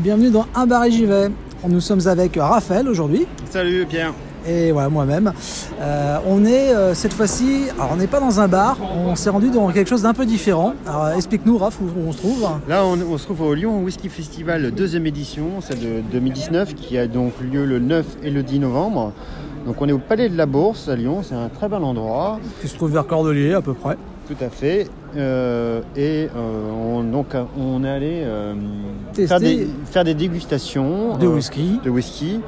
Et bienvenue dans Un bar et j'y vais. Nous sommes avec Raphaël aujourd'hui Salut Pierre. et voilà moi-même. Euh, on est euh, cette fois-ci, alors on n'est pas dans un bar, on s'est rendu dans quelque chose d'un peu différent. Alors explique-nous Raph où on se trouve. Là on, on se trouve au Lyon Whisky Festival deuxième édition, celle de 2019 qui a donc lieu le 9 et le 10 novembre. Donc on est au Palais de la Bourse à Lyon, c'est un très bel endroit, Qui se trouve vers Cordelier à peu près. Tout à fait. Euh, et euh, on, donc on est allé euh, faire, des, faire des dégustations De euh, whisky. de whisky.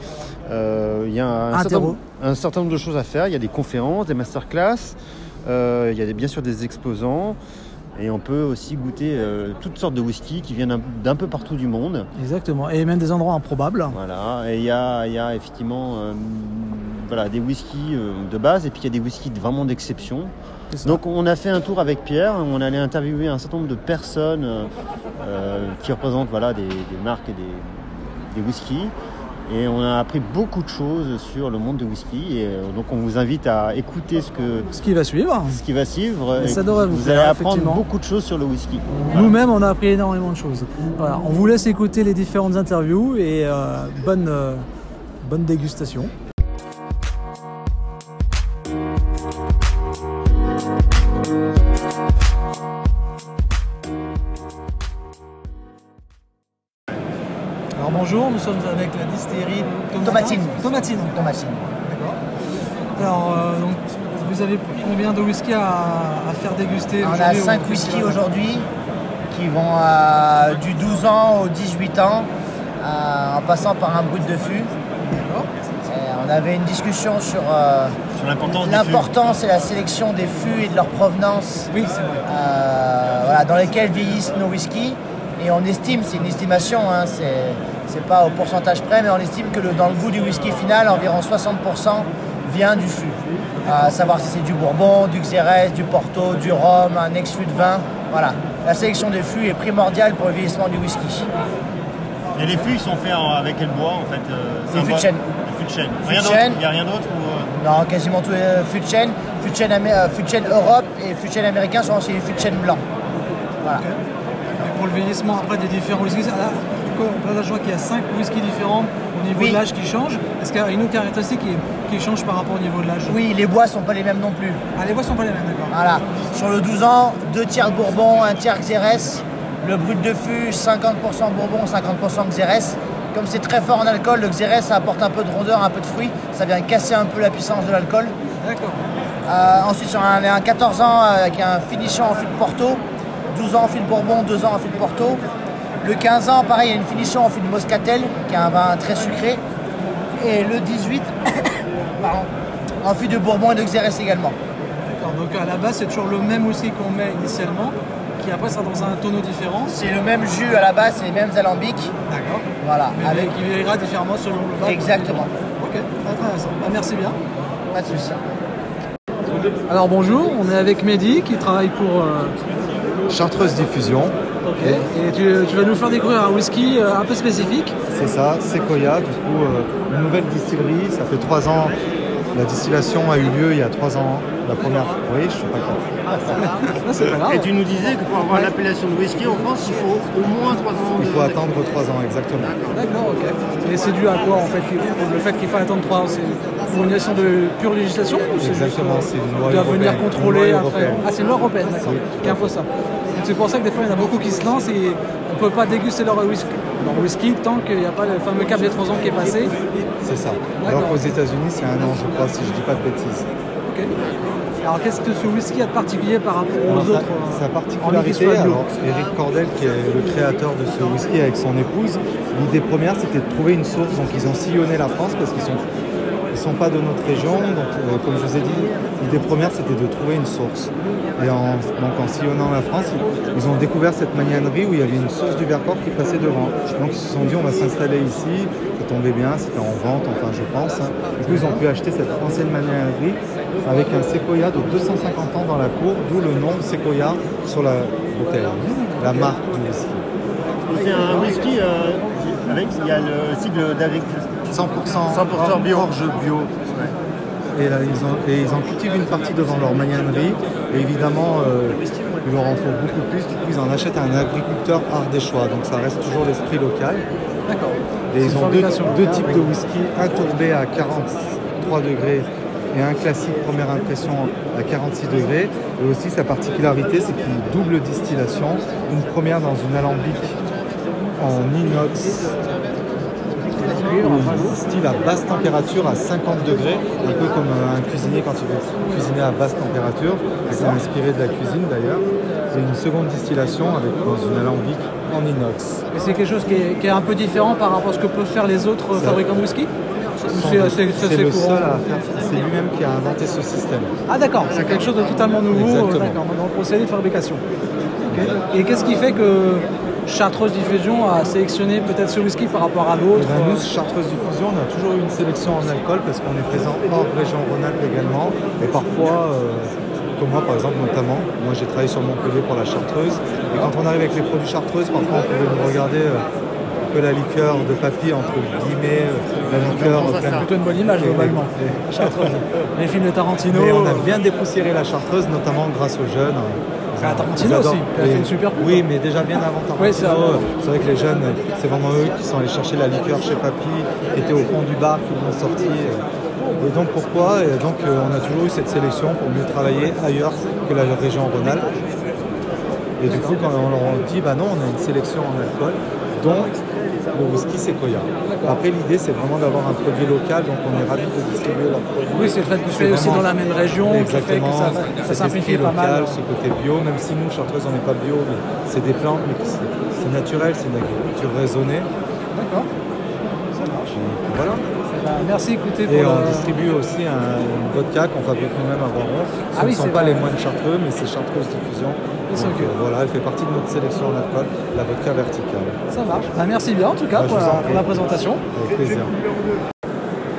Euh, Il y a un certain, nombre- un certain nombre de choses à faire. Il y a des conférences, des masterclass. euh, il y a des- bien sûr des exposants. Et on peut aussi goûter euh, toutes sortes de whisky qui viennent un- d'un peu partout du monde. Exactement. Et même des endroits improbables. Voilà. Et il y a, il y a effectivement euh, voilà, des whiskies euh, de base et puis il y a des whiskies vraiment d'exception. Donc on a fait un tour avec Pierre, on allait interviewer un certain nombre de personnes euh, euh, qui représentent voilà, des, des marques et des, des whiskies. Et on a appris beaucoup de choses sur le monde du whisky. Et euh, donc on vous invite à écouter ce, que, Ce qui va suivre. ce qui va suivre. Et ça devrait vous vous allez apprendre beaucoup de choses sur le whisky. Nous-mêmes, on a appris énormément de choses. Voilà, on vous laisse écouter les différentes interviews et euh, bonne, euh, bonne dégustation. De whisky à, à faire déguster On a aujourd'hui au 5 festival whiskies aujourd'hui qui vont euh, du 12 ans au 18 ans euh, en passant par un brut de fût. Et on avait une discussion sur euh, Sur l'importance et la sélection des fûts et de leur provenance Oui, c'est vrai. euh, voilà, dans lesquels vieillissent nos whiskies. Et on estime, c'est une estimation, hein, c'est, c'est pas au pourcentage près, mais on estime que le- dans le goût du whisky final, environ 60% vient du fût. À savoir si c'est du bourbon, du xérès, du porto, du rhum, un ex-fût de vin. Voilà. La sélection des fûts est primordiale pour le vieillissement du whisky. Et les fûts, ils sont faits avec quel bois en fait euh, un fûts de chêne. Fûts de chêne. Rien de d'autre chêne. Il n'y a rien d'autre ou, euh, Non, quasiment tous les fûts de chêne. Fûts de chêne, amé- euh, fûts de chêne Europe et fûts de chêne américains sont aussi les fûts de chêne blancs. Voilà. Et pour le vieillissement après des différents whiskies, là, là, je vois qu'il y a 5 whiskies différents au niveau Oui. de l'âge qui changent. Est-ce qu'il y a une autre caractéristique qui, qui change par rapport au niveau de l'âge? Oui, les bois sont pas les mêmes non plus. Ah, les voix sont pas les mêmes, d'accord. Voilà. Sur le 12 ans, deux tiers Bourbon, un tiers Xérès. Le brut de fût, 50% Bourbon, 50% Xérès. Comme c'est très fort en alcool, le Xérès ça apporte un peu de rondeur, un peu de fruit. Ça vient casser un peu la puissance de l'alcool. D'accord. Euh, ensuite, sur un, un 14 ans euh, avec un finition en fût de Porto. 12 ans en fût de Bourbon, 2 ans en fût de Porto. Le 15 ans, pareil, il y a une finition en fût de Moscatel, qui est un vin très sucré. Et le 18, pardon, en fût de Bourbon et de Xérès également. D'accord. Donc à la base, c'est toujours le même whisky qu'on met initialement, qui après sera dans un tonneau différent. C'est le même jus à la base, c'est les mêmes alambics. D'accord. Voilà, Mais avec qui vieillira différemment selon le vin. Exactement. Ok, intéressant. Bah, merci bien. pas de souci. Alors bonjour, on est avec Mehdi qui travaille pour. euh, Chartreuse Diffusion, Et, et tu, tu vas nous faire découvrir un whisky euh, un peu spécifique. c'est ça, Sequoia, du coup, euh, une nouvelle distillerie, ça fait trois ans, la distillation a eu lieu il y a trois ans, la première, oui, je suis pas clair. Ah. Et tu nous disais que pour avoir l'appellation de whisky en France, il faut au moins 3 ans Il de- faut attendre trois ans, exactement. D'accord, ok. Et c'est dû à quoi en fait Le fait qu'il faut attendre 3 ans, c'est pour une question de pure législation ou c'est juste, Exactement, euh, c'est une loi Tu vas venir contrôler Une loi après. Ah, c'est une loi européenne, d'accord, qui impose ça. C'est pour ça que des fois il y en a beaucoup qui se lancent et on ne peut pas déguster leur whisky, leur whisky tant qu'il n'y a pas le fameux cap des 3 ans qui est passé. C'est ça. Alors qu'aux États-Unis, c'est un an, je crois, si je dis pas de bêtises. Alors qu'est-ce que ce whisky a de particulier par rapport aux Alors, sa- autres euh, sa, particularité, alors Eric Cordel, qui est le créateur de ce whisky avec son épouse, l'idée première c'était de trouver une source. Donc ils ont sillonné la France parce qu'ils sont, sont pas de notre région. Donc, euh, comme je vous ai dit, l'idée première, c'était de trouver une source. Et en, donc, en sillonnant la France, ils, ont découvert cette magnanerie où il y avait une source du Vercors qui passait devant. Donc, ils se sont dit, on va s'installer ici. Ça tombait bien, c'était en vente, enfin, je pense. hein. Du coup, ils ont pu acheter cette ancienne magnanerie avec un séquoia de 250 ans dans la cour, d'où le nom séquoia sur la bouteille, la marque du whisky. C'est un whisky euh, avec, il y a le cycle d'agriculture. 100%, 100% bio. orge bio. Et, là, ils ont, et ils en cultivent une partie devant leur magnanerie. Et évidemment, euh, il leur en faut beaucoup plus. Du coup, ils en achètent à un agriculteur ardéchois. Donc ça reste toujours l'esprit local. D'accord. Et ils ont deux, types oui. de whisky, un tourbé à 43 degrés et un classique première impression à 46 degrés. Et aussi sa particularité, c'est qu'il double distillation. Une première dans une alambic en inox il distille à basse température à 50 degrés, un peu comme un cuisinier quand il veut cuisiner à basse température. C'est inspiré de la cuisine d'ailleurs. C'est une seconde distillation avec, dans une alambic en inox. Et c'est quelque chose qui est, qui est un peu différent par rapport à ce que peuvent faire les autres fabricants de whisky C'est le courant seul à faire. C'est lui-même qui a inventé ce système. Ah d'accord, c'est quelque chose de totalement nouveau dans le procédé de fabrication. Et qu'est-ce qui fait que Chartreuse Diffusion a sélectionné peut-être ce whisky par rapport à Et d'autres ben, nous, Chartreuse Diffusion, on a toujours eu une sélection en alcool parce qu'on est présent hors région Rhône-Alpes également. Et parfois, euh, comme moi par exemple notamment, moi j'ai travaillé sur Montpellier pour la Chartreuse. Et quand on arrive avec les produits Chartreuse, parfois on pouvait nous regarder euh, un peu la liqueur de papy entre guillemets, euh, la liqueur pleine plutôt une bonne image Et- globalement. et- Chartreuse. Les films de Tarantino. Mais on a euh, bien dépoussiéré la Chartreuse, notamment grâce aux jeunes. À Tarantino aussi, a fait une super pub. Oui, mais déjà bien avant Tarantino. C'est vrai. que les jeunes, c'est vraiment eux qui sont allés chercher la liqueur chez Papy, qui était au fond du bar, qui l'ont sorti. Et donc pourquoi? Et donc euh, on a toujours eu cette sélection pour mieux travailler ailleurs que la région Rhône-Alpes. Et du coup, quand on leur dit, bah non, on a une sélection en alcool, dont le whisky Sequoia. Après, l'idée, c'est vraiment d'avoir un produit local, donc on est ravis de distribuer leur produit. Oui, c'est le fait que soyez aussi dans la même région qui fait que Exactement, ça, ça simplifie pas mal. local, ce côté bio, même si nous, Chartreuse, on n'est pas bio, mais c'est des plantes, mais c'est naturel, c'est une agriculture raisonnée. D'accord. Ça marche. Et Voilà. Merci, écoutez, pour Et on le- distribue aussi un, une vodka qu'on fabrique nous-mêmes à Voiron. Ce Ah oui, ne sont c'est pas vrai. les moines chartreux, mais c'est Chartreuse Diffusion. Donc, euh, voilà, elle fait partie de notre sélection en alcool, la vodka verticale. Ça marche. Bah, merci bien en tout cas Bah, pour, la, pour présentation. Avec plaisir.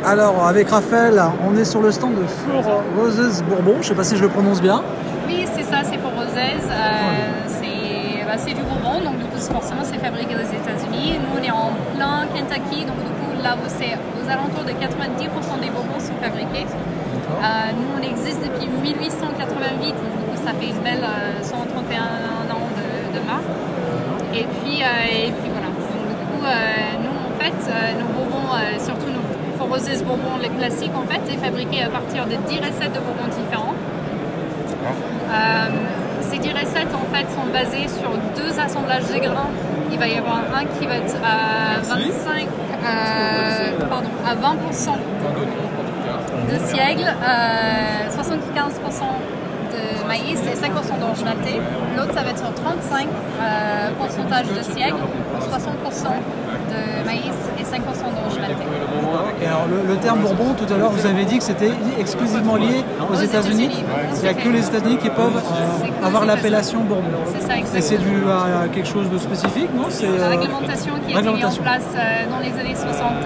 Alors avec Raphaël, on est sur le stand de Four Roses Bourbon. Je sais pas si je le prononce bien. Oui, c'est ça, c'est pour Rosez. Euh, c'est bah, c'est du Bourbon, donc du coup, c'est- forcément, c'est fabriqué aux États-Unis. Nous, on est en plein Kentucky, donc du coup, là c'est aux alentours de 90% des Bourbons sont fabriqués. Euh, nous, on existe depuis 1888, donc du coup, ça fait une belle euh, 131 ans de, de marque. Et puis, euh, et puis voilà. Donc, du coup, euh, nous, en fait, euh, nos Bourbons, euh, surtout nos Roses Bourbon, les classiques, en fait, est fabriqué à partir de 10 recettes de Bourbon différents. Euh, ces 10 recettes en fait sont basées sur deux assemblages de grains. Il va y avoir un qui va être à 25, euh, pardon, à 20% de siègle, euh, 75% de maïs et 5% d'orge maltais. L'autre, ça va être sur 35 euh, pourcentage de siègle, 60% de maïs et 5% d'orge maltais. Et alors le, le terme Bourbon, tout à l'heure, vous avez dit que c'était exclusivement lié aux, Aux États-Unis. Il n'y a que les États-Unis qui peuvent euh, avoir l'appellation Bourbon. C'est ça, Et c'est dû à quelque chose de spécifique, non? C'est La euh, réglementation qui a été mise en place euh, dans les années 60 euh,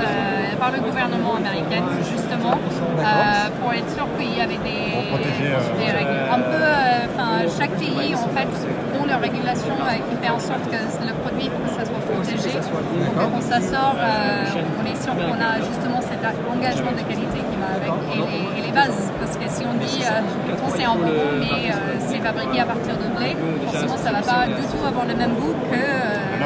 par le gouvernement américain, justement, euh, pour être sûr qu'il y avait des, des règles. Un peu, euh, enfin, chaque pays, en fait, ont leur régulation euh, qui fait en sorte que le produit, pour que ça soit protégé. Donc, quand ça sort, euh, on est sûr qu'on a justement cet engagement de qualité qui va avec et les, et les bases. Parce que si on dit euh, qu'on c'est en bourbon, mais euh, c'est fabriqué à partir de blé, forcément, ça va pas du tout avoir le même goût que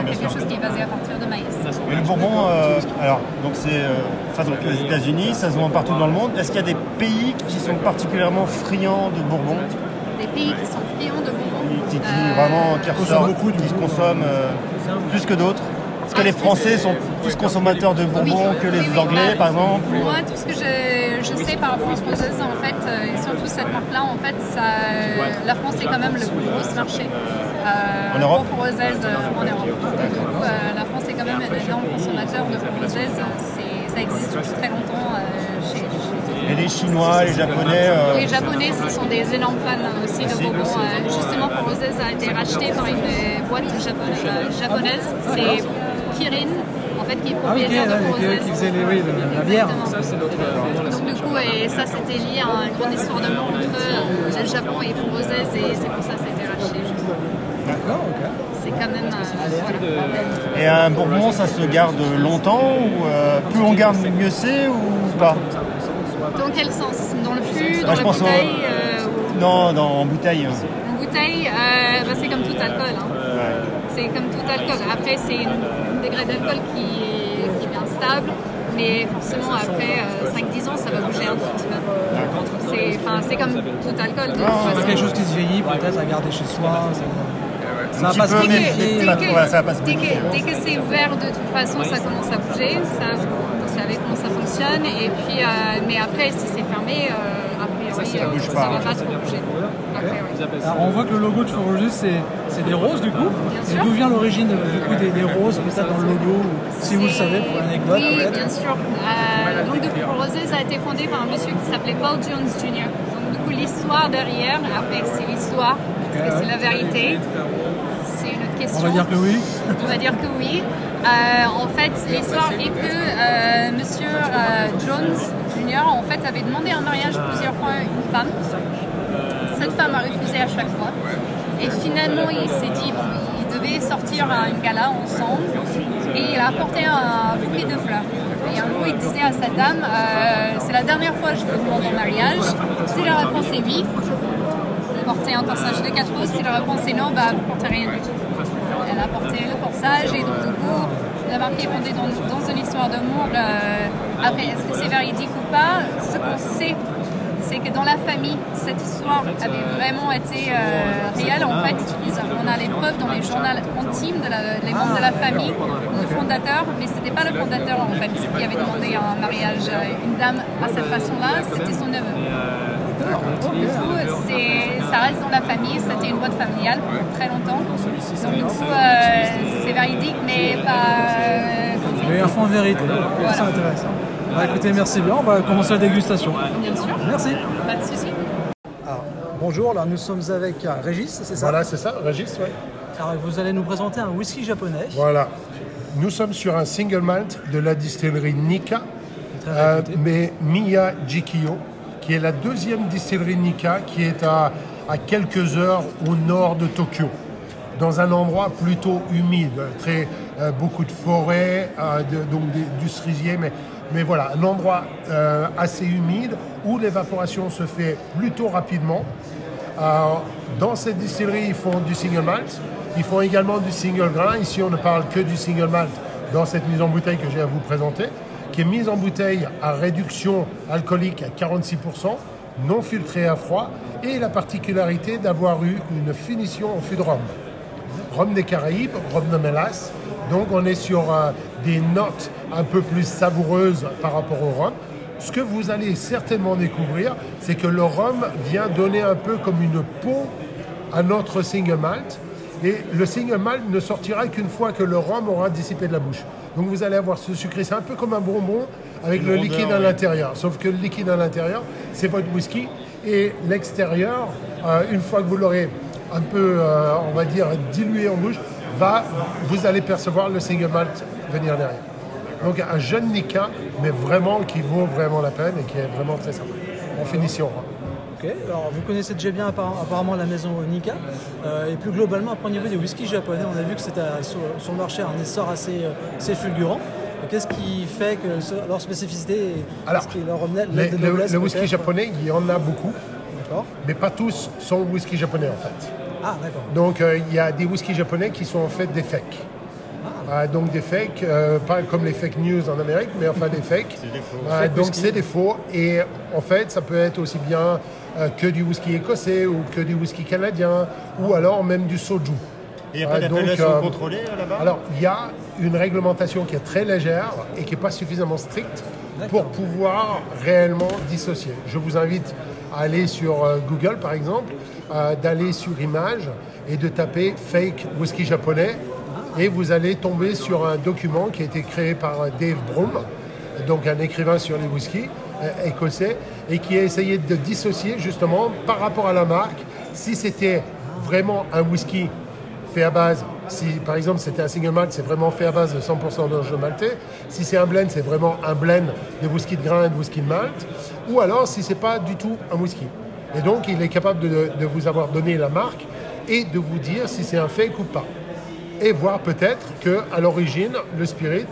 euh, quelque chose qui est basé à partir de maïs. Et le Bourbon, euh, alors, donc c'est euh, fabriqué aux États-Unis, ça se vend partout dans le monde. Est-ce qu'il y a des pays qui sont particulièrement friands de Bourbon? Des pays qui sont friands de bourbon. qui, qui Euh, vraiment qui ressortent, qui consomment euh, plus que d'autres Est-ce que les Français sont plus consommateurs de Bourbon Oui, que les oui, oui, Anglais, bah, par exemple Moi, tout ce que je, je sais par rapport aux Roseuses, en fait, euh, et surtout cette marque-là, en fait, ça, la France est quand même le plus gros marché. Euh, En Europe euh, en Europe. Donc, du coup, euh, la France est quand même un énorme consommateur de. C'est- Ça existe depuis très longtemps euh, chez, chez Et les Chinois, les Japonais. euh, Les Japonais, ce sont des énormes fans aussi de Bourbon. Euh, justement, Four Roses a été racheté par une boîte japonaise. japonaise. C'est Kirin, en fait, qui est Ah oui, ok, propriétaire de ouais, qui, Roses. qui faisait les, oui, le- la bière. Exactement. Donc du coup, et ça c'était lié à une grande histoire d'amour entre le Japon et Four Roses et c'est pour ça que ça a été racheté. D'accord, ok. C'est quand même... euh, voilà. Et un Bourbon, ça se garde longtemps ou euh, plus on garde, mieux c'est ou pas? Dans quel sens? Dans le fût, dans Moi, je la bouteille euh, Non, dans, en bouteille. En bouteille, euh, bah, c'est comme tout alcool. hein. C'est comme tout alcool. Après, c'est une, une degré d'alcool qui est, qui est bien stable, mais forcément, après euh, 5-10 ans, ça va bouger un tout petit peu. C'est comme tout alcool. C'est quelque chose qui se vieillit peut-être à garder chez soi. Ça, ça va pas se mais- modifier. Dès que, ça c'est ouvert, de toute façon, ça commence à bouger. Ça, vous savez comment ça fonctionne. Et puis, euh, mais après, si c'est fermé, euh, a priori, Ça euh, bouge ça pas. va pas trop bouger. Après, oui. Alors, on voit que le logo de Four Roses, c'est des roses du coup. D'où vient l'origine du coup, des, des roses, peut-être dans le logo, si vous le savez pour l'anecdote Oui, bien sûr. Euh, donc, The Four Roses a été fondé par un monsieur qui s'appelait Paul Jones Jr. Donc, du coup, l'histoire derrière, après, c'est l'histoire. Est-ce que c'est la vérité On va dire que oui. On va dire que oui. Euh, en fait, l'histoire est que euh, Monsieur euh, Jones Jr. en fait avait demandé en mariage plusieurs fois à une femme. Cette femme a refusé à chaque fois. Et finalement, il s'est dit bon, il devait sortir à une gala ensemble. Et il a apporté un bouquet de fleurs. Et un jour, il disait à sa dame c'est la dernière fois que je te demande en mariage. Si la réponse est oui, vous portez un corsage de 4 roses. Si la réponse est non, bah, vous portez rien du tout. Elle a porté le corsage et donc du coup, la marque est fondée dans, une histoire d'amour. euh, après, est-ce que c'est véridique ou pas? Ce qu'on sait, c'est que dans la famille, cette histoire avait vraiment été euh, réelle. En fait, on a les preuves dans les journaux intimes de la- les membres de la famille, le fondateur, mais c'était pas le fondateur en fait qui avait demandé un mariage à une dame à cette façon-là, c'était son neveu. Du coup, ça reste dans la famille, c'était une boîte familiale pour très longtemps. Donc du coup, euh, c'est véridique, mais pas... euh, eu un fond de vérité. C'est intéressant. Bah, écoutez, merci bien. On va commencer la dégustation. Bien sûr, Merci. pas de souci. Alors, bonjour, là nous sommes avec euh, Régis, c'est ça? Voilà, c'est ça, Régis, ouais. Alors, vous allez nous présenter un whisky japonais. Voilà. Nous sommes sur un single malt de la distillerie Nika, euh, mais Miya Jikiyo, qui est la deuxième distillerie Nika, qui est à, quelques heures au nord de Tokyo, dans un endroit plutôt humide, très, euh, beaucoup de forêts, euh, donc du cerisier, mais, voilà, un endroit euh, assez humide où l'évaporation se fait plutôt rapidement. Dans cette distillerie, ils font du single malt. Ils font également du single grain. Ici, on ne parle que du single malt dans cette mise en bouteille que j'ai à vous présenter, qui est mise en bouteille à réduction alcoolique à 46%, non filtrée à froid, et la particularité d'avoir eu une finition en fût de rhum. Rhum des Caraïbes, rhum de mélasse. Donc on est sur euh, des notes un peu plus savoureuses par rapport au rhum. Ce que vous allez certainement découvrir, c'est que le rhum vient donner un peu comme une peau à notre single malt. Et le single malt ne sortira qu'une fois que le rhum aura dissipé de la bouche. Donc vous allez avoir ce sucré, c'est un peu comme un bonbon avec le rondeur, liquide à l'intérieur. Sauf que le liquide à l'intérieur, c'est votre whisky. Et l'extérieur, euh, une fois que vous l'aurez un peu, euh, on va dire, dilué en bouche, va, vous allez percevoir le single malt venir derrière. Donc un jeune Nika, mais vraiment qui vaut vraiment la peine et qui est vraiment très sympa. En finition. hein. Ok, alors vous connaissez déjà bien apparemment la maison Nika. Euh, et plus globalement, après au niveau des whiskies japonais, on a vu que c'était euh, sur, sur le marché un essor assez, euh, assez fulgurant. Qu'est-ce qui fait que ce- leur spécificité et Alors, ce qui leur revenait Les- de le, noblesse le whisky japonais, il y en a beaucoup, D'accord. mais pas tous sont whisky japonais en fait. Ah, d'accord. Donc euh, il y a des whiskies japonais qui sont en fait des fakes. Ah, donc des fakes, euh, pas comme les fake news en Amérique, mais enfin des fakes. C'est des faux. Fake donc whisky. c'est des faux. Et en fait, ça peut être aussi bien euh, que du whisky écossais ou que du whisky canadien ou alors même du soju. Il n'y a pas donc, d'appellation euh, contrôlée euh, là-bas? Alors, il y a une réglementation qui est très légère et qui n'est pas suffisamment stricte pour pouvoir réellement dissocier. Je vous invite à aller sur euh, Google, par exemple, euh, d'aller sur Image et de taper fake whisky japonais. Et vous allez tomber sur un document qui a été créé par euh, Dave Broom, donc un écrivain sur les whiskies euh, écossais, et qui a essayé de dissocier justement par rapport à la marque si c'était vraiment un whisky fait à base, si par exemple c'était un single malt, c'est vraiment fait à base de 100% d'orge maltais. Si c'est un blend, c'est vraiment un blend de whisky de grain et de whisky de malt. Ou alors si c'est pas du tout un whisky. Et donc il est capable de, vous avoir donné la marque et de vous dire si c'est un fake ou pas. Et voir peut-être que à l'origine, le spirit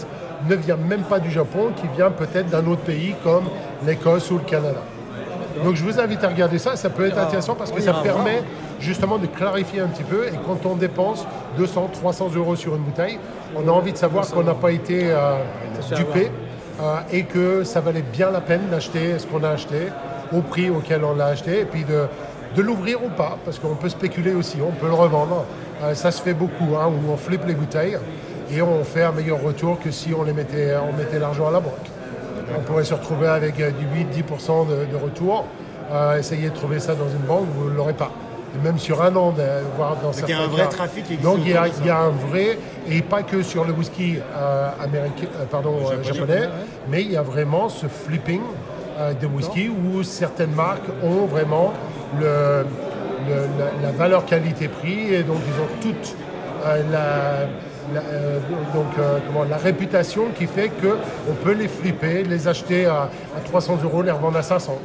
ne vient même pas du Japon, qui vient peut-être d'un autre pays comme l'Écosse ou le Canada. Donc je vous invite à regarder ça, ça peut être intéressant parce que ça permet justement de clarifier un petit peu et quand on dépense 200, 300 euros sur une bouteille, on a envie de savoir qu'on n'a pas été euh, dupé euh, et que ça valait bien la peine d'acheter ce qu'on a acheté au prix auquel on l'a acheté et puis de, de l'ouvrir ou pas parce qu'on peut spéculer aussi, on peut le revendre. Euh, ça se fait beaucoup, hein, où on flippe les bouteilles et on fait un meilleur retour que si on les mettait, on mettait l'argent à la banque. On pourrait se retrouver avec euh, du 8-10% de, de retour. Euh, essayez de trouver ça dans une banque, vous ne l'aurez pas. Et même sur un an, voire dans il y certains a un vrai cas. trafic qui existe Donc il y, a, il y un vrai, et pas que sur le whisky euh, américain, euh, pardon, japonais, mais il y a vraiment ce flipping de whisky où certaines marques ont vraiment le, le- la, la valeur qualité-prix et donc ils ont toute euh, la, la, euh, donc, euh, comment, la réputation qui fait qu'on peut les flipper, les acheter à, à 300 euros, les revendre à 500.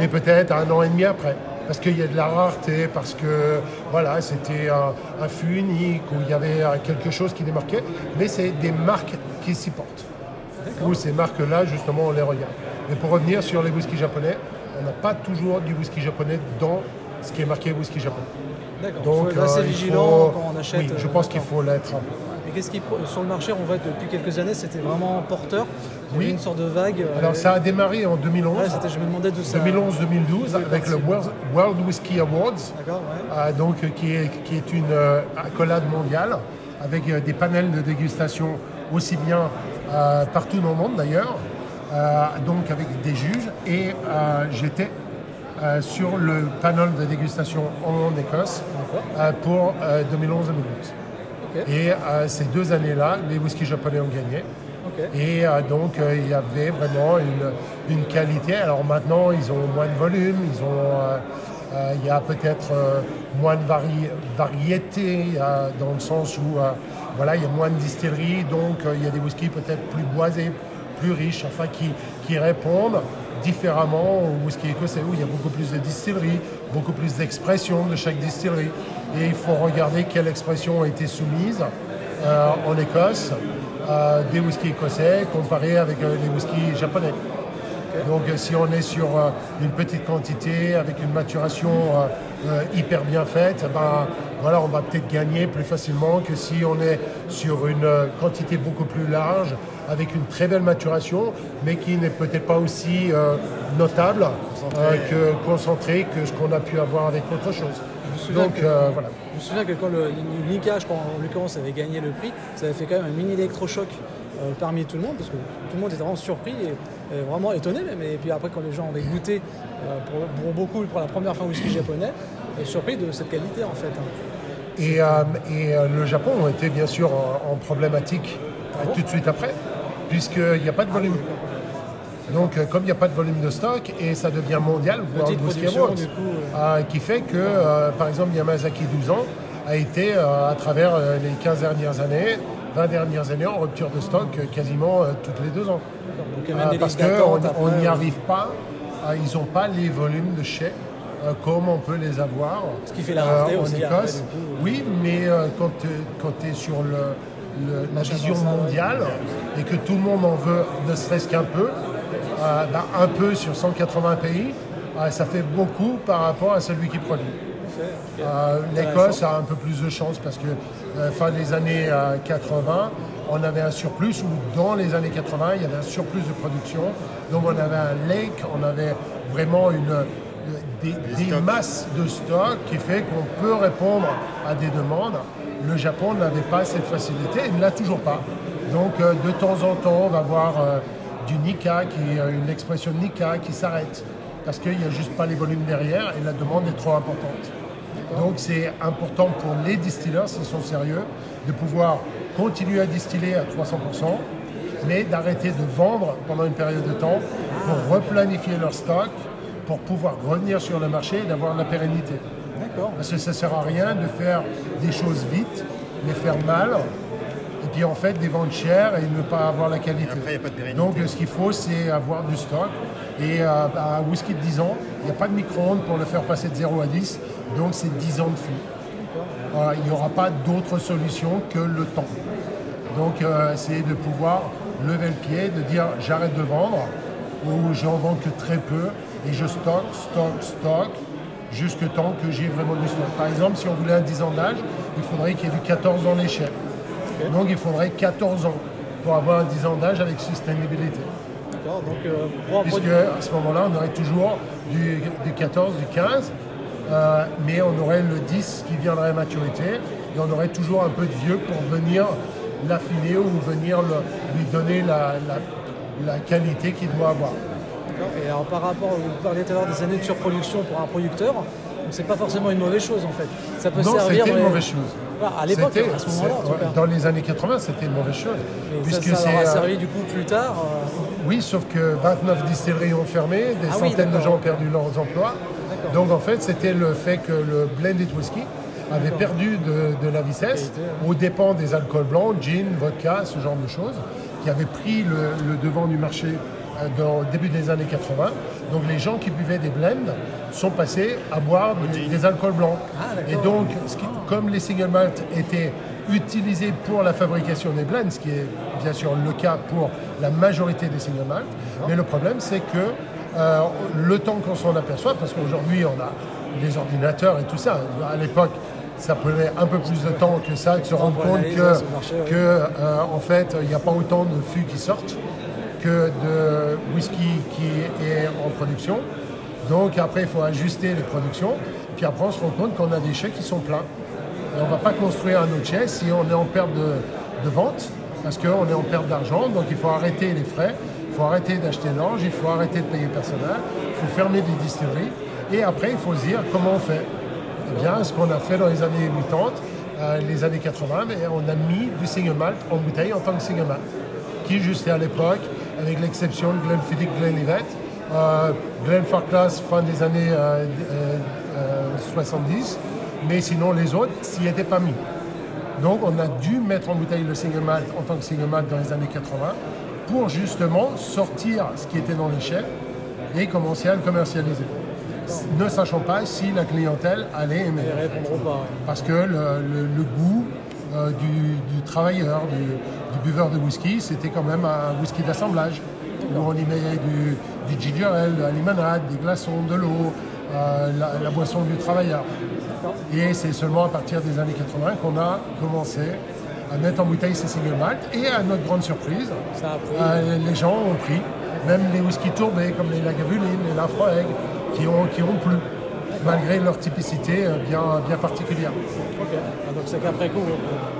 Et peut-être un an et demi après. Parce qu'il y a de la rareté, parce que voilà, c'était un, un fût unique, où il y avait euh, quelque chose qui les marquait. Mais c'est des marques qui s'y portent. Où ces marques-là, justement, on les regarde. Mais pour revenir sur les whiskies japonais, on n'a pas toujours du whisky japonais dans ce qui est marqué whisky japonais. D'accord. Donc, faut être assez euh, il vigilant faut- quand on achète. Oui, je euh, pense qu'il faut l'être. Et qu'est-ce qui sur le marché, on voit que depuis quelques années, c'était vraiment porteur. Il y Oui. avait une sorte de vague. euh, Alors ça a démarré en 2011. ouais, c'était- je me demandais d'où ça. 2011-2012 avec le World, World Whisky Awards, D'accord, ouais. euh, donc, qui, est, qui est une euh, accolade mondiale avec euh, des panels de dégustation aussi bien partout dans le monde d'ailleurs, donc avec des juges. Et j'étais euh, sur le panel de dégustation en Écosse euh, pour euh, 2011-2012. Ok. Et euh, ces deux années-là, les whiskies japonais ont gagné. Et euh, donc, euh, il y avait vraiment une, une qualité. Alors maintenant, ils ont moins de volume, ils ont, euh, euh, il y a peut-être euh, moins de vari- variété, euh, dans le sens où euh, voilà, il y a moins de distilleries, donc euh, il y a des whiskies peut-être plus boisés, plus riches, enfin qui, qui répondent différemment au whisky écossais où il y a beaucoup plus de distilleries, beaucoup plus d'expressions de chaque distillerie. Et il faut regarder quelle expression a été soumise euh, en Écosse euh, des whiskies écossais comparés avec euh, les whiskies japonais. Donc si on est sur une petite quantité avec une maturation hyper bien faite, eh ben, voilà, on va peut-être gagner plus facilement que si on est sur une euh, quantité beaucoup plus large avec une très belle maturation, mais qui n'est peut-être pas aussi euh, notable, euh, que concentrée que ce qu'on a pu avoir avec autre chose. me souviens Donc que- euh, voilà. Je me souviens que quand le le Nika, je crois en l'occurrence, avait gagné le prix, ça avait fait quand même un mini électrochoc parmi tout le monde, parce que tout le monde était vraiment surpris et, et vraiment étonné même. Et puis après, quand les gens avaient goûté, pour, pour beaucoup pour la première fois au whisky japonais, euh, surpris de cette qualité en fait. hein. Et, euh, et, euh, le Japon a été bien sûr en, en problématique euh, tout de suite après, puisqu'il n'y a pas de volume. Donc, euh, comme il n'y a pas de volume de stock, et ça devient mondial, production, Awards, qui fait que, par exemple, Yamazaki 12 ans a été, à travers les 15 dernières années, 20 dernières années, en rupture de stock quasiment toutes les deux ans. Donc parce qu'on n'y arrive pas, ils n'ont pas les volumes de chais euh, comme on peut les avoir Ce qui fait la rareté euh, en Écosse. Oui, mais euh, quand tu es sur le, le- la vision mondiale et que tout le monde en veut ne serait-ce qu'un peu, euh, ben, un peu sur 180 pays, euh, ça fait beaucoup par rapport à celui qui produit. Euh, L'Écosse a un peu plus de chance parce que euh, fin des années euh, 80, on avait un surplus ou dans les années 80, il y avait un surplus de production. Donc on avait un lake, on avait vraiment une, euh, des, masses de stock qui fait qu'on peut répondre à des demandes. Le Japon n'avait pas cette facilité et ne l'a toujours pas. Donc euh, de temps en temps, on va voir euh, du Nika, qui euh, une expression Nika qui s'arrête parce qu'il n'y a juste pas les volumes derrière et la demande est trop importante. Donc c'est important pour les distilleurs, s'ils sont sérieux, de pouvoir continuer à distiller à 300%, mais d'arrêter de vendre pendant une période de temps pour replanifier leur stock, pour pouvoir revenir sur le marché et d'avoir la pérennité. D'accord. Parce que ça ne sert à rien de faire des choses vite, les faire mal, et puis en fait des ventes chères et ne pas avoir la qualité. après, il y a pas de pérennité. Donc euh, ce qu'il faut, c'est avoir du stock. Et euh, à un whisky de 10 ans, il n'y a pas de micro-ondes pour le faire passer de 0 à 10, donc c'est 10 ans de fût. Voilà, il n'y aura pas d'autre solution que le temps. Donc euh, c'est de pouvoir lever le pied, de dire j'arrête de vendre, ou j'en vends que très peu, et je stocke, stocke, stocke, jusqu'à temps que j'ai vraiment du stock. Par exemple, si on voulait un 10 ans d'âge, il faudrait qu'il y ait du 14 dans l'échelle. Donc il faudrait 14 ans pour avoir un 10 ans d'âge avec sustainability. D'accord. Donc, euh, pour Puisque à ce moment-là, on aurait toujours du, du 14, du 15, euh, mais on aurait le 10 qui viendrait à maturité, et on aurait toujours un peu de vieux pour venir l'affiner ou venir le- lui donner la, la- la qualité qu'il doit avoir. Et alors par rapport, vous parliez tout à l'heure des années de surproduction pour un producteur, c'est pas forcément une mauvaise chose en fait. Ça peut Non, servir. c'était une les- mauvaise chose. Voilà, à l'époque, à ce moment-là en c'est- tout ouais, cas. Dans les années 80, c'était une mauvaise chose. Et ça, puisque ça leur a euh, servi du coup plus tard. euh, Oui, sauf que 29 distilleries ont fermé, des Ah oui, centaines de gens ont perdu leurs emplois. Donc en fait, c'était le fait que le blended whisky avait perdu de, de la vitesse aux dépens des alcools blancs, gin, vodka, ce genre de choses, qui avaient pris le, le devant du marché dans le début des années 80. Donc les gens qui buvaient des blends sont passés à boire des alcools blancs. Ah. Et donc, ce qui- comme les single malt étaient utilisés pour la fabrication des blends, ce qui est bien sûr le cas pour la majorité des single malt, mais le problème c'est que euh, le temps qu'on s'en aperçoit, parce qu'aujourd'hui on a les ordinateurs et tout ça, à l'époque ça prenait un peu plus de temps que ça de se rendre compte que, euh, en fait il n'y a pas autant de fûts qui sortent que de whisky qui est en production. Donc après, il faut ajuster les productions. Puis après, on se rend compte qu'on a des chais qui sont pleins. On ne va pas construire un autre chai si on est en perte de, vente, parce qu'on est en perte d'argent. Donc il faut arrêter les frais, il faut arrêter d'acheter l'orge, il faut arrêter de payer le personnel, il faut fermer des distilleries. Et après, il faut se dire comment on fait. Eh bien, ce qu'on a fait dans les années 80, euh, les années 80, mais on a mis du single malt en bouteille en tant que single malt, qui jusqu'à l'époque, avec l'exception de Glenfiddich, Glenlivet, euh, Glenfarclas fin des années euh, euh, euh, 70, mais sinon les autres s'y étaient pas mis. Donc on a dû mettre en bouteille le single malt en tant que single malt dans les années 80 pour justement sortir ce qui était dans les chais et commencer à le commercialiser. Ne sachant pas si la clientèle allait aimer. Parce que le, le- le goût euh, du, du travailleur, du buveur de whisky, c'était quand même un whisky d'assemblage. Où on y mettait du, du ginger ale, de la limonade, des glaçons, de l'eau, euh, la, la boisson du travailleur. Et c'est seulement à partir des années 80 qu'on a commencé à mettre en bouteille ces single malt. Et à notre grande surprise, euh, les gens ont pris, même les whisky tourbés comme les Lagavulin, les Lafroig, qui ont, qui ont plu, malgré leur typicité euh, bien, bien particulière. Ok. Ah, donc c'est qu'après coup.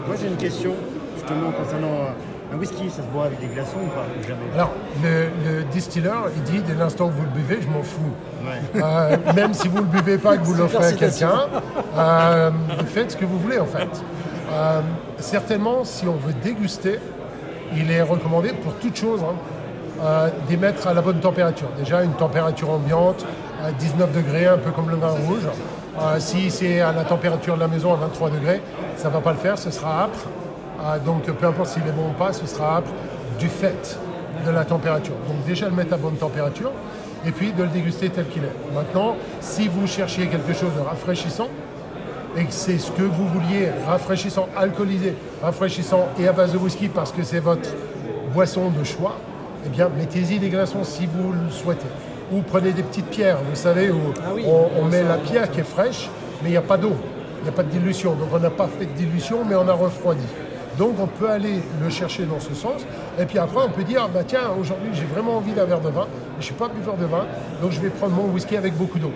Moi j'ai une question justement concernant euh, un whisky, ça se boit avec des glaçons ou pas Ou Jamais. Alors, le, le distiller, il dit dès l'instant que vous le buvez, je m'en fous. Ouais. Euh, même si vous ne le buvez pas et que vous l'offrez à quelqu'un, euh, faites ce que vous voulez en fait. Euh, certainement, si on veut déguster, il est recommandé pour toute chose hein, euh, d'émettre à la bonne température. Déjà une température ambiante, à 19 degrés, un peu comme le vin rouge. Euh, si c'est à la température de la maison à 23 degrés, ça ne va pas le faire, ce sera âpre. Euh, donc peu importe s'il est bon ou pas, ce sera âpre du fait de la température. Donc déjà le mettre à bonne température et puis de le déguster tel qu'il est. Maintenant, si vous cherchiez quelque chose de rafraîchissant, et que c'est ce que vous vouliez, rafraîchissant, alcoolisé, rafraîchissant et à base de whisky parce que c'est votre boisson de choix, eh bien mettez-y des glaçons si vous le souhaitez. Ou prenez des petites pierres, vous savez, où Ah oui, on, met la pierre qui est fraîche, mais il n'y a pas d'eau, il n'y a pas de dilution. Donc on n'a pas fait de dilution, mais on a refroidi. Donc on peut aller le chercher dans ce sens. Et puis après, on peut dire, bah tiens, aujourd'hui j'ai vraiment envie d'un verre de vin, mais je ne suis pas buveur de vin, donc je vais prendre mon whisky avec beaucoup d'eau.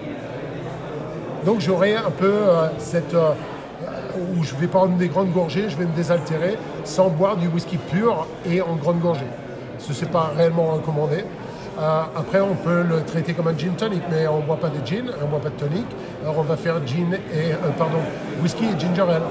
Donc j'aurai un peu euh, cette... euh, où je vais prendre des grandes gorgées, je vais me désaltérer sans boire du whisky pur et en grande gorgée. Ce n'est pas réellement recommandé. Euh, après, on peut le traiter comme un gin tonic, mais on ne boit pas de gin, on ne boit pas de tonic. Alors on va faire gin et, euh, pardon, whisky et ginger ale.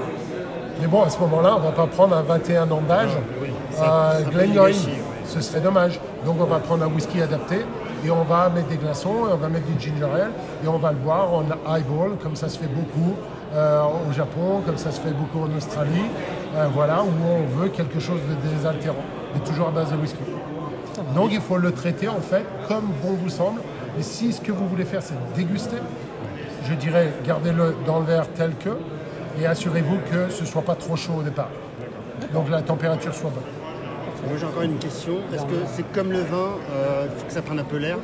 Mais bon, à ce moment-là, on ne va pas prendre un 21 ans d'âge, oui, peut Glengoyne. oui. Ce serait dommage. Donc on va prendre un whisky adapté et on va mettre des glaçons, et on va mettre du ginger ale, et on va le boire en highball, comme ça se fait beaucoup euh, au Japon, comme ça se fait beaucoup en Australie, euh, voilà, où on veut quelque chose de désaltérant, mais toujours à base de whisky. Donc il faut le traiter en fait comme bon vous semble. Et si ce que vous voulez faire c'est déguster, je dirais gardez-le dans le verre tel que et assurez-vous que ce ne soit pas trop chaud au départ. Donc la température soit bonne. Moi j'ai encore une question. Est-ce que c'est comme le vin, il faut que ça prenne un peu l'air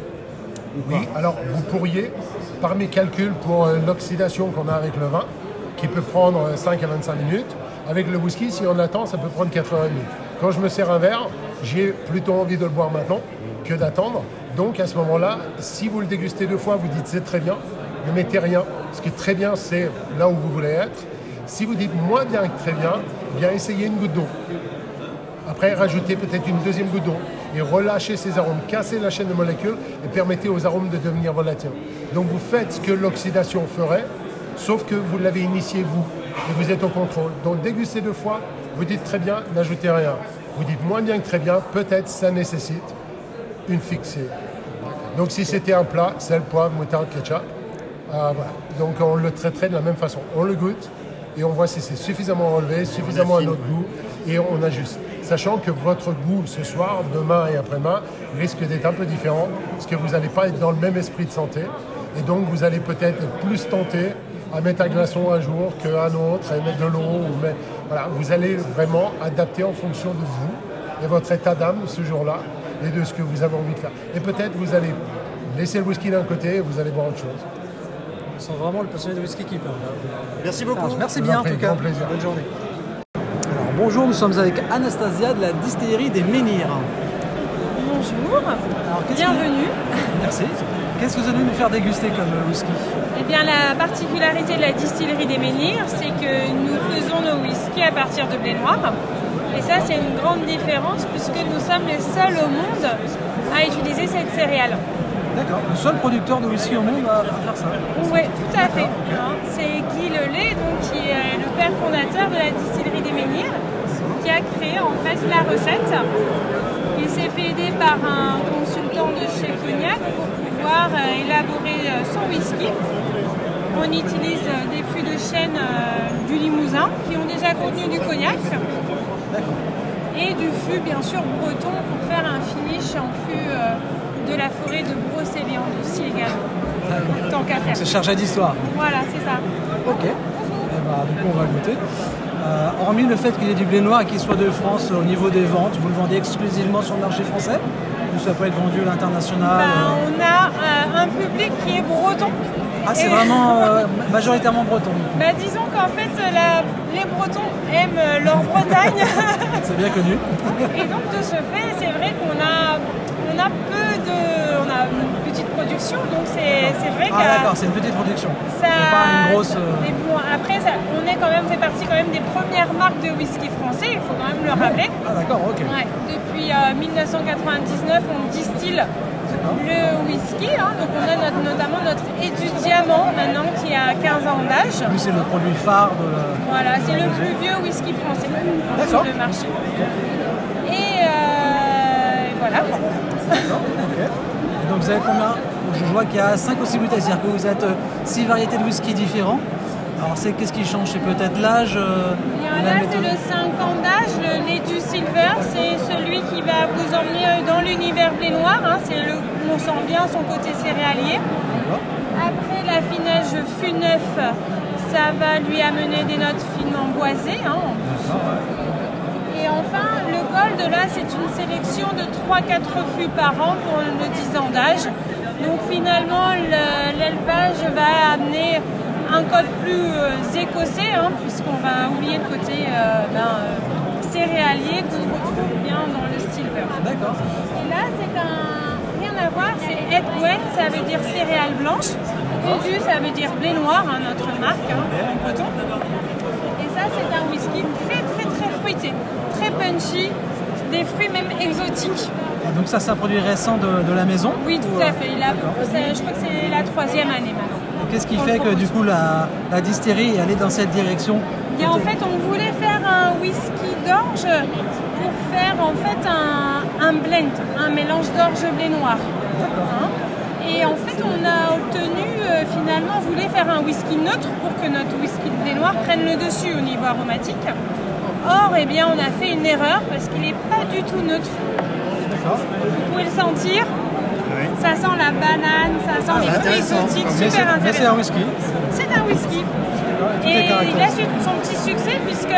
Oui, alors vous pourriez, par mes calculs pour euh, l'oxydation qu'on a avec le vin, qui peut prendre euh, 5 à 25 minutes, avec le whisky, si on attend, ça peut prendre 4 heures et demie. Quand je me sers un verre, j'ai plutôt envie de le boire maintenant que d'attendre. Donc à ce moment-là, si vous le dégustez deux fois, vous dites c'est très bien, ne mettez rien. Parce que très bien, c'est là où vous voulez être. Si vous dites moins bien que très bien, bien essayez une goutte d'eau. Après, rajoutez peut-être une deuxième goutte d'eau et relâchez ces arômes. Cassez la chaîne de molécules et permettez aux arômes de devenir volatiles. Donc vous faites ce que l'oxydation ferait, sauf que vous l'avez initié vous et vous êtes au contrôle. Donc dégustez deux fois, vous dites très bien, n'ajoutez rien. Vous dites moins bien que très bien, peut-être ça nécessite une fixée. Donc si c'était un plat, sel, poivre, moutarde, ketchup, voilà. donc on le traiterait de la même façon. On le goûte et on voit si c'est suffisamment relevé, suffisamment à notre goût et on ajuste. Sachant que votre goût ce soir, demain et après-demain risque d'être un peu différent parce que vous n'allez pas être dans le même esprit de santé et donc vous allez peut-être être plus tenté à mettre un glaçon un jour qu'un autre, à mettre de l'eau. ou mettre- Voilà, vous allez vraiment adapter en fonction de vous et votre état d'âme ce jour-là et de ce que vous avez envie de faire. Et peut-être vous allez laisser le whisky d'un côté et vous allez boire autre chose. On sent vraiment le passionné de whisky qui parle. Merci beaucoup. Alors, merci bien en tout cas. grand plaisir. Bonne journée. Alors, bonjour, nous sommes avec Anastasia de la distillerie des Menhirs. Bonjour, Alors, bienvenue. Merci. Qu'est-ce que vous allez nous faire déguster comme euh, whisky? Eh bien, la particularité de la distillerie des Menhirs, c'est que nous faisons nos whiskies à partir de blé noir. Et ça, c'est une grande différence puisque nous sommes les seuls au monde à utiliser cette céréale. D'accord. Le seul producteur de whisky au monde à faire ça. Oui, tout à fait. hein. C'est Guy Lelay, donc, qui est le père fondateur de la distillerie des Menhirs, qui a créé en fait la recette. Il s'est fait aider par un consultant de chez Cognac pour pouvoir euh, élaborer euh, son whisky. On utilise euh, des fûts de chêne du Limousin qui ont déjà contenu du cognac et du fût bien sûr breton pour faire un finish en fût de la forêt de Brocéliande aussi également. Tant qu'à faire. C'est chargé d'histoire. Voilà, c'est ça. Ok. Eh ben, du coup, on va goûter. Euh, hormis le fait qu'il y ait du blé noir et qu'il soit de France au niveau des ventes, vous le vendez exclusivement sur le marché français? Ou ça peut être vendu à l'international Ben, euh? on a euh, un public qui est breton. Ah, c'est Et- vraiment majoritairement breton. Bah, disons qu'en fait, la- les Bretons aiment leur Bretagne. C'est bien connu. Et donc, de ce fait, c'est vrai qu'on a, on a peu de. On a une petite production, donc c'est vrai Ah, que. d'accord, c'est une petite production. Ça, C'est pas une grosse. euh, Mais bon, après, ça- on est quand même fait partie quand même des premières marques de whisky français, il faut quand même le rappeler. Ah, d'accord, ok. Ouais, depuis euh, 1999, on distille le whisky. hein. donc, on a notre- notamment notre étudiamment maintenant qui a 15 ans d'âge. Lui, c'est le produit phare de la. Voilà, c'est le plus vieux whisky français sur le marché. Et euh, voilà. Donc, vous avez combien Je vois qu'il y a 5 possibilités, c'est-à-dire que vous êtes 6 variétés de whisky différents. Alors, c'est qu'est-ce qui change? C'est peut-être l'âge euh, a, c'est le 5 ans d'âge, le Ledu Silver, c'est celui qui va vous emmener euh, dans l'univers blé noir. hein. c'est le, on sent bien son côté céréalier. Après l'affinage fût neuf, ça va lui amener des notes finement boisées. hein, en plus. Et enfin, le gold, là, c'est une sélection de 3-4 fûts par an pour le 10 ans d'âge. Donc finalement, le- l'élevage va amener un code plus euh, écossais, hein, puisqu'on va oublier le côté euh, ben, euh, céréalier qu'on retrouve bien dans le silver. D'accord. Et là, c'est un. Rien à voir, c'est Ed Gwen, ça veut dire céréales blanches. Edu, ça veut dire blé noir, hein, notre marque hein, en. Et ça, c'est un whisky très, très, punchy, des fruits même exotiques. Ah, donc, ça, c'est un produit récent de, de la maison Oui, tout Ou, à euh, fait. Il a- je crois que c'est la troisième année maintenant. Qu'est-ce qui fait que du coup la, la distillerie est allée dans cette direction Et en fait, on voulait faire un whisky d'orge pour faire en fait un, un blend, un mélange d'orge blé noir. Hein. Et en fait, on a obtenu euh, finalement, on voulait faire un whisky neutre pour que notre whisky de blé noir prenne le dessus au niveau aromatique. Or, eh bien, on a fait une erreur parce qu'il n'est pas du tout neutre. Vous pouvez le sentir. Ça sent la banane, ça sent les fruits exotiques, c'est- super mais c'est un intéressant. whisky. C'est un whisky. Et il a su son petit succès puisque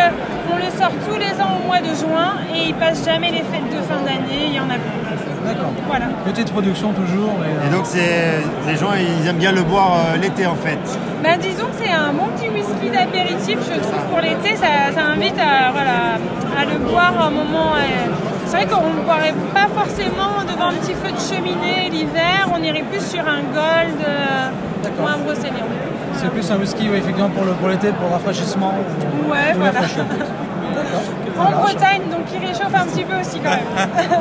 on le sort tous les ans au mois de juin et il passe jamais les fêtes de fin d'année, il y en a plus. D'accord. Voilà. Petite production toujours. et, euh, Et donc c'est les gens ils aiment bien le boire euh, l'été en fait. Ben, disons que c'est un bon petit whisky d'apéritif, je trouve, pour l'été. Ça, ça invite à, voilà, à le boire un moment. euh, c'est vrai qu'on ne le boirait pas forcément devant un petit feu de cheminée l'hiver. On irait plus sur un gold euh, ou un brocélian. C'est plus un whisky ouais, effectivement pour l'été, pour le rafraîchissement. ou- Ouais, ou voilà. En Bretagne, donc il réchauffe un petit peu aussi quand même.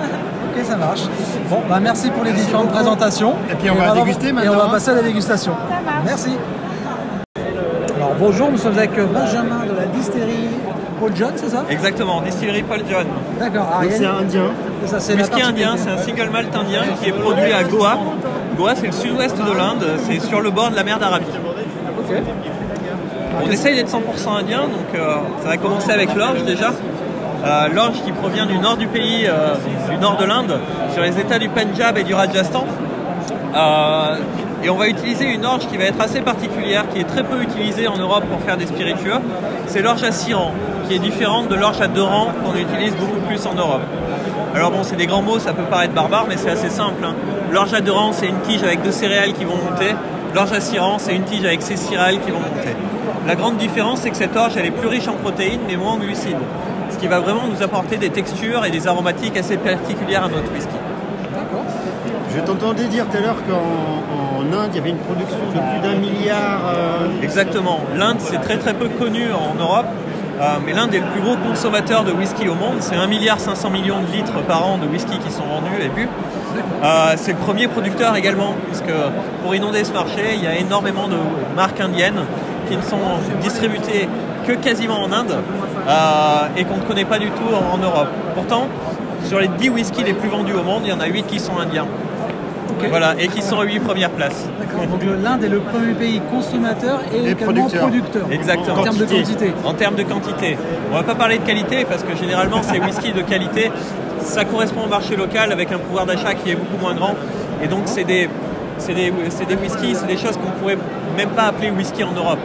Ok, ça marche. Bon, bah merci pour les différentes présentations. Et puis on va déguster Et on maintenant, va hein. passer à la dégustation. Ça marche. Merci. Alors bonjour, nous sommes avec Benjamin de la distillerie Paul John, c'est ça? Exactement, distillerie Paul John. D'accord. Ah, c'est indien. c'est ça, c'est Whisky indien, c'est un single malt indien qui est produit à Goa. Goa, c'est le sud-ouest de l'Inde, c'est sur le bord de la mer d'Arabie. On essaye d'être 100% indien, donc euh, ça va commencer avec l'orge déjà. Euh, l'orge qui provient du nord du pays, euh, du nord de l'Inde, sur les états du Punjab et du Rajasthan. Et on va utiliser une orge qui va être assez particulière, qui est très peu utilisée en Europe pour faire des spiritueux. C'est l'orge à six rangs, qui est différente de l'orge à deux rangs qu'on utilise beaucoup plus en Europe. Alors bon, c'est des grands mots, ça peut paraître barbare, mais c'est assez simple. hein. L'orge à deux rangs, c'est une tige avec deux céréales qui vont monter. L'orge à six rangs, c'est une tige avec six céréales qui vont monter. La grande différence, c'est que cette orge, elle est plus riche en protéines, mais moins en glucides. Ce qui va vraiment nous apporter des textures et des aromatiques assez particulières à notre whisky. Je t'entendais dire tout à l'heure qu'en en Inde, il y avait une production de plus d'un milliard. euh, Exactement. L'Inde, c'est très très peu connu en Europe, euh, mais l'Inde est le plus gros consommateur de whisky au monde. C'est 1 milliard 500 millions de litres par an de whisky qui sont vendus et bu. Euh, c'est le premier producteur également, puisque pour inonder ce marché, il y a énormément de marques indiennes qui ne sont distributées que quasiment en Inde euh, et qu'on ne connaît pas du tout en, Europe. Pourtant, sur les 10 whiskies les plus vendus au monde, il y en a 8 qui sont indiens. Voilà, et qui sont aux 8 premières places. D'accord. Donc l'Inde est le premier pays consommateur et, également producteur. producteur. Exactement. En termes de quantité. En termes de quantité. On va pas parler de qualité parce que généralement ces whisky de qualité, ça correspond au marché local avec un pouvoir d'achat qui est beaucoup moins grand. Et donc c'est des, c'est des, c'est des whisky, c'est des choses qu'on pourrait même pas appeler whisky en Europe.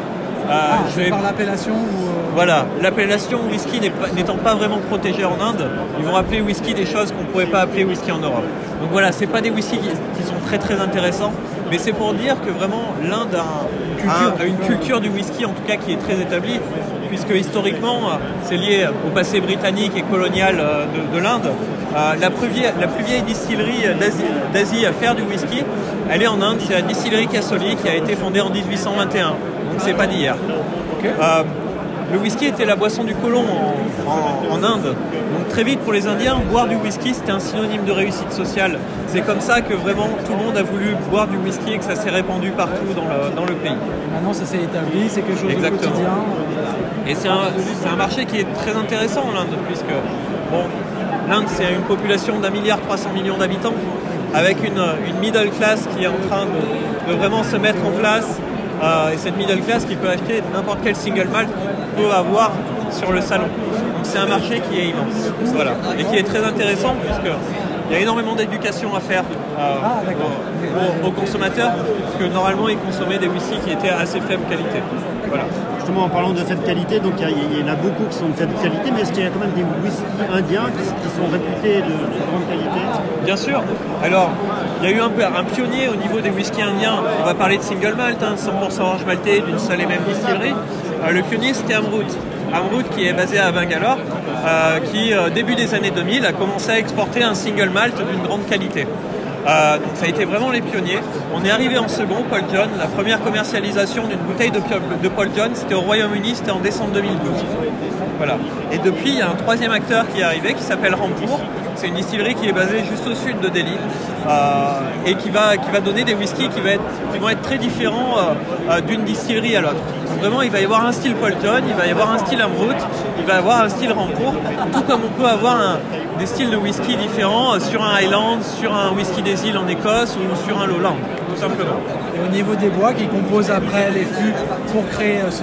Ah, je vais- par l'appellation ou. euh, voilà, l'appellation whisky pas- n'étant pas vraiment protégée en Inde, ils vont appeler whisky des choses qu'on ne pourrait pas appeler whisky en Europe. Donc voilà, c'est pas des whisky qui, qui sont très très intéressants, mais c'est pour dire que vraiment l'Inde a, un- a une culture du whisky en tout cas qui est très établie, puisque historiquement c'est lié au passé britannique et colonial euh, de, de l'Inde. Euh, la, plus vieille, la plus vieille distillerie d'Asie à faire du whisky, elle est en Inde, c'est la distillerie Cassoli qui a été fondée en 1821, donc c'est pas d'hier. Euh, le whisky était la boisson du colon en, en- en Inde. Donc très vite pour les Indiens, boire du whisky c'était un synonyme de réussite sociale. C'est comme ça que vraiment tout le monde a voulu boire du whisky et que ça s'est répandu partout dans le, dans le pays. Maintenant, ça s'est établi, c'est quelque chose Exactement. de quotidien. Et c'est un, marché qui est très intéressant l'Inde, puisque bon, l'Inde c'est une population d'un milliard 300 millions d'habitants, avec une, une middle class qui est en train de, de vraiment se mettre en place. Euh, et cette middle class qui peut acheter n'importe quel single malt peut avoir sur le salon. Donc c'est un marché qui est immense, voilà, et qui est très intéressant puisque il y a énormément d'éducation à faire euh, Ah, aux, aux- aux consommateurs, parce que normalement ils consommaient des whisky qui étaient assez faible qualité. Voilà. En parlant de faible qualité, donc il y, en a beaucoup qui sont de faible qualité, mais est-ce qu'il y a quand même des whisky indiens qui, sont réputés de, de grande qualité? Bien sûr. Alors, il y a eu un, un pionnier au niveau des whiskies indiens. On va parler de single malt, hein, 100% orange maltais d'une seule et même distillerie. Euh, le pionnier, c'était Amrut. Amrut, qui est basé à Bangalore, euh, qui, euh, début des années 2000, a commencé à exporter un single malt d'une grande qualité. Euh, ça a été vraiment les pionniers. On est arrivé en second, Paul John. La première commercialisation d'une bouteille de, de Paul John, c'était au Royaume-Uni, c'était en décembre 2012. Voilà. Et depuis, il y a un troisième acteur qui est arrivé qui s'appelle Rampour. C'est une distillerie qui est basée juste au sud de Delhi euh, et qui va, qui va donner des whiskies qui, être, qui vont être très différents euh, euh, d'une distillerie à l'autre. Vraiment, il va y avoir un style Polton, il va y avoir un style Amroot, il va y avoir un style Ramcourt, tout comme on peut avoir des styles de whisky différents sur un Highland, sur un whisky des îles en Écosse ou sur un Lowland, tout simplement. Et au niveau des bois qui composent après les fûts pour créer euh, ce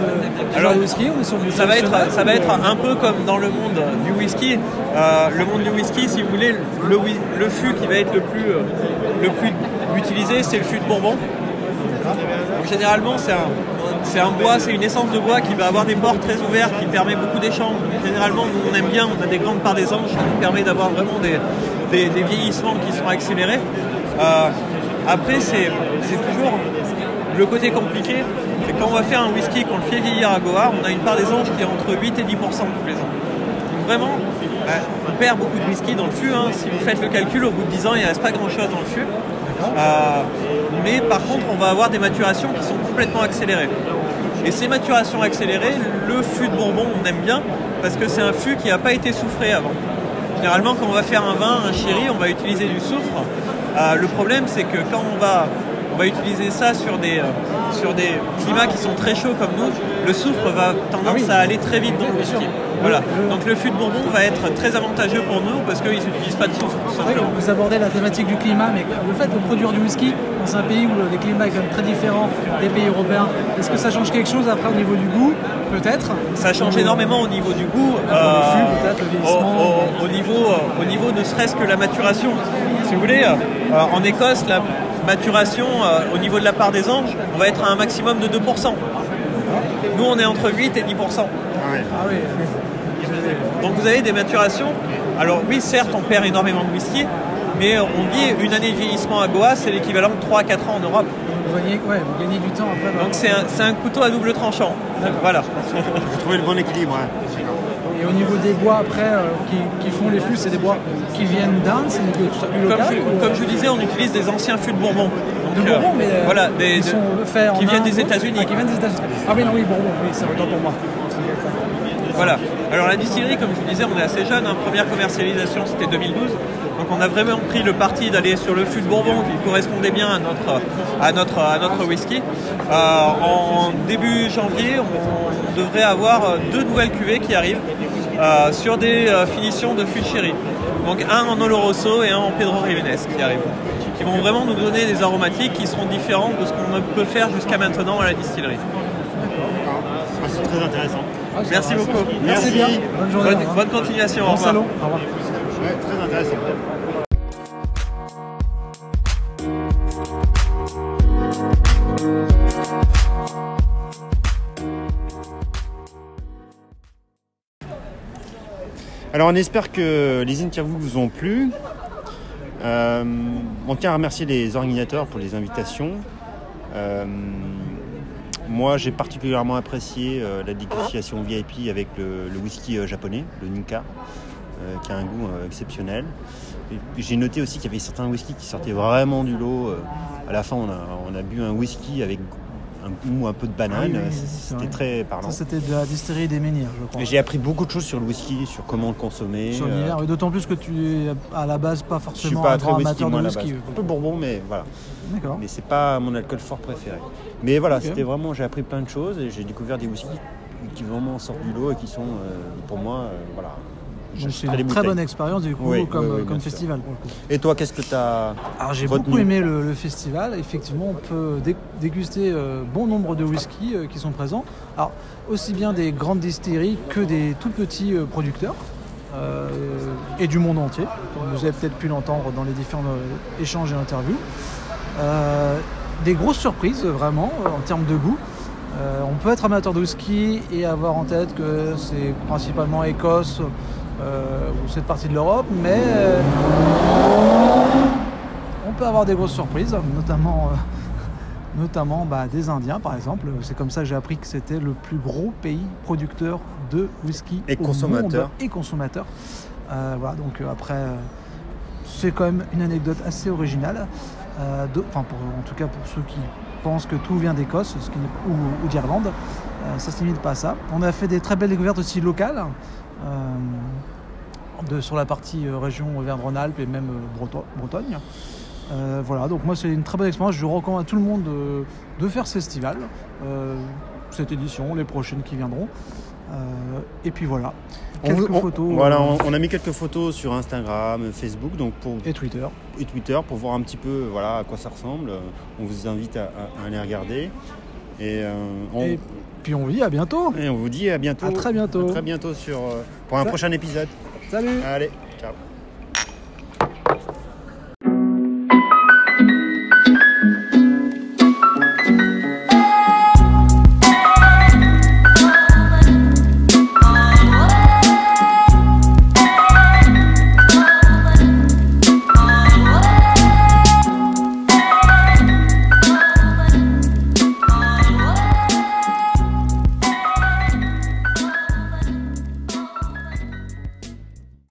Alors, genre de whisky, on est sur du ça va être ça va être euh, un peu comme dans le monde du whisky Euh, le monde du whisky si vous voulez le, fût qui va être le plus le plus utilisé c'est le fût de bourbon. Donc, généralement c'est un c'est un bois c'est une essence de bois qui va avoir des pores très ouverts qui permet beaucoup d'échanges généralement nous on aime bien on a des grandes parts des anges qui nous permet d'avoir vraiment des, des, des vieillissements qui sont accélérés. Euh, après c'est c'est toujours le côté compliqué, c'est quand on va faire un whisky, qu'on le fait vieillir à Goa, on a une part des anges qui est entre 8 et 10% tous les ans. Donc vraiment, bah, on perd beaucoup de whisky dans le fût. hein. Si vous faites le calcul, au bout de 10 ans, il ne reste pas grand-chose dans le fût. Euh, mais par contre, on va avoir des maturations qui sont complètement accélérées. Et ces maturations accélérées, le fût de Bourbon, on aime bien parce que c'est un fût qui n'a pas été soufré avant. Généralement, quand on va faire un vin, un sherry, on va utiliser du soufre. Euh, le problème, c'est que quand on va, on va utiliser ça sur des, euh, sur des climats qui sont très chauds comme nous, le soufre va tendance à aller très vite dans le whisky. Voilà. Donc le fût de Bourbon va être très avantageux pour nous parce qu'ils n'utilisent pas de soufre. simplement. vous abordez la thématique du climat, mais le fait de produire du whisky dans un pays où les climats sont très différents des pays européens, est-ce que ça change quelque chose après au niveau du goût? Peut-être. Ça change énormément au niveau du goût. Ah, le fût, le au, vieillissement. au- au niveau, euh, au niveau ne serait-ce que la maturation. Si vous voulez, euh, euh, en Écosse, la maturation euh, au niveau de la part des anges, on va être à un maximum de 2%. Nous, on est entre 8 et 10%. Ah oui. Donc vous avez des maturations. Alors oui, certes, on perd énormément de whisky, mais on dit une année de vieillissement à Goa, c'est l'équivalent de 3 à 4 ans en Europe. Vous gagnez, ouais, vous gagnez du temps après. Donc c'est un, couteau à double tranchant. Voilà. Faut trouver le bon équilibre. hein. Et au niveau des bois après euh, qui, qui font les fûts, c'est des bois qui viennent d'Inde, c'est Comme local je, ou, comme euh, je disais, on utilise des anciens fûts de Bourbon. de Donc, Bourbon, euh, mais euh, voilà, des, ils de- sont faits en qui viennent Inde, des États-Unis. Ah, qui viennent des États-Unis. Ah oui, non, oui, Bourbon, oui, c'est autant pour moi. Voilà. Alors la distillerie, comme je vous disais, on est assez jeune. hein. Première commercialisation, c'était 2012. Donc on a vraiment pris le parti d'aller sur le fût de Bourbon qui correspondait bien à notre, à notre, à notre whisky. Euh, en début janvier, on devrait avoir euh, deux nouvelles cuvées qui arrivent euh, sur des euh, finitions de fût de sherry. Donc un en Oloroso et un en Pedro Rivenes qui arrivent. Qui vont vraiment nous donner des aromatiques qui seront différents de ce qu'on peut faire jusqu'à maintenant à la distillerie. Ah, C'est très intéressant. Merci beaucoup. Merci bien. Bonne journée. Bonne, continuation. Au Bon revoir. salon. Au revoir. Ouais, très intéressant. Alors on espère que les interviews vous ont plu. Euh, on tient à remercier les organisateurs pour les invitations. Euh, moi j'ai particulièrement apprécié euh, la dégustation VIP avec le, whisky japonais, le Ninka, qui a un goût exceptionnel. J'ai noté aussi qu'il y avait certains whiskies qui sortaient vraiment du lot. À la fin on a, on a bu un whisky avec un goût un peu de banane. Ah oui, oui, C'est- c'est C'était très parlant. Ça, c'était de la distillerie des Menhirs, je crois. J'ai appris beaucoup de choses sur le whisky, sur comment le consommer. Sur euh, l'hiver, d'autant plus que tu es à la base pas je suis forcément pas un très grand whisky amateur moi de whisky. Un peu bourbon, mais voilà. D'accord. Mais c'est pas mon alcool fort préféré. Mais voilà, c'était vraiment, j'ai appris plein de choses et j'ai découvert des whiskies qui vraiment sortent du lot et qui sont, euh, pour moi, euh, voilà. C'est une très bonne expérience du coup Oui, comme, oui, oui, comme bien sûr. festival. Et toi, qu'est-ce que tu as Alors j'ai beaucoup aimé le, le festival. Effectivement, on peut dé- déguster euh, bon nombre de whisky euh, qui sont présents. Alors aussi bien des grandes distilleries que des tout petits euh, producteurs euh, et du monde entier. Vous avez peut-être pu l'entendre dans les différents échanges et interviews. Des grosses surprises vraiment en termes de goût. On peut être amateur de whisky et avoir en tête que c'est principalement Écosse ou cette partie de l'Europe, mais euh, on peut avoir des grosses surprises, notamment, euh, notamment bah, des Indiens par exemple. C'est comme ça que j'ai appris que c'était le plus gros pays producteur de whisky Et au consommateur. monde et consommateur. Euh, voilà, donc euh, après, euh, c'est quand même une anecdote assez originale. Euh, de- enfin, pour- en tout cas pour ceux qui pensent que tout vient d'Écosse ou, ou d'Irlande, euh, ça ne se limite pas à ça. On a fait des très belles découvertes aussi locales. Euh, de, sur la partie euh, région Auvergne-Rhône-Alpes et même euh, Bretagne. Euh, voilà, donc moi c'est une très bonne expérience. Je recommande à tout le monde de, de faire ce festival, euh, cette édition, les prochaines qui viendront. Euh, et puis voilà, On quelques on- photos. Voilà, on, on a mis quelques photos sur Instagram, Facebook, donc pour et Twitter. et Twitter pour voir un petit peu voilà à quoi ça ressemble. On vous invite à, à- à aller regarder. Et, on, Et puis on vous dit à bientôt. et on vous dit à bientôt. À très bientôt. À très bientôt sur, euh, pour un Ça- prochain épisode. Salut Allez, ciao.